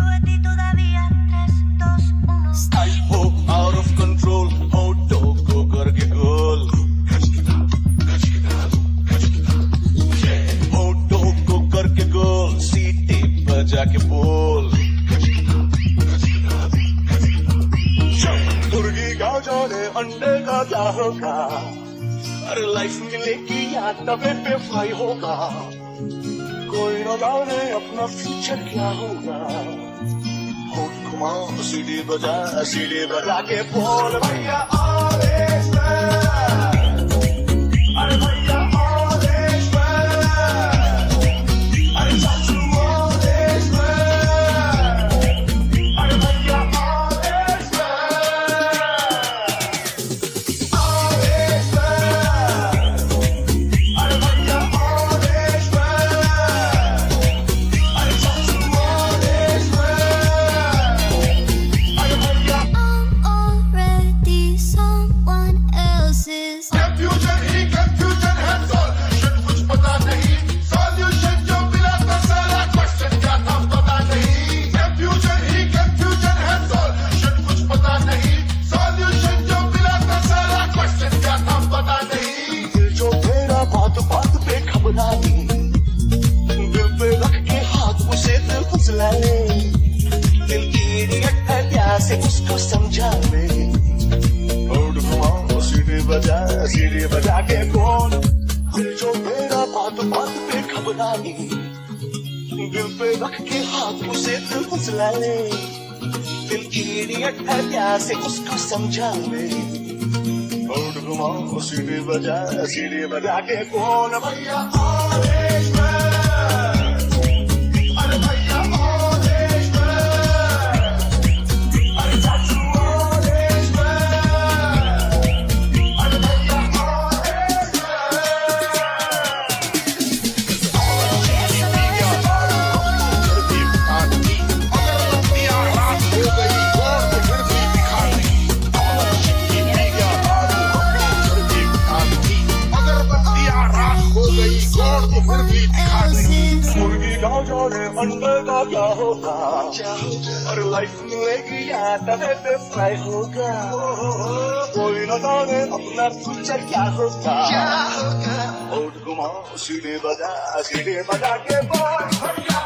sube a ti todavía. 3, 2, 1. I hope out of control होठों को करके गोल होठों करके गोल सीटी बजा के बोल. मुर्गी का जाने अंडे का क्या होगा? अरे लाइफ मिलेगी या तवे पे फ्राई होगा? कोई न जाने अपना फ्यूचर क्या होगा? सीढ़ी बजा सीढ़ी बजा के बोल भैया दिल फुसला ले दिल इडियट है प्यासे उसको समझा ले होठ घुमाओ, सीढ़ी बजा सीढ़ी बजा के बोल दिल जो मेरा बात बात पे घबराए, दिल पे रख के हाथ उसे दिल फुसला ले दिल इडियट है प्यासे उसको समझा ले होठ घुमाओ, सीढ़ी बजा सीढ़ी बजा के कौन भैया Else's. मुर्गी का जाने अंडे का क्या होगा? और लाइफ मिलेगी या तवे पे फ्राई होगा। कोई न जाने अपना फ्यूचर क्या होगा। और घुमाओ सीढ़ी बजा सीढ़ी बजा के बोल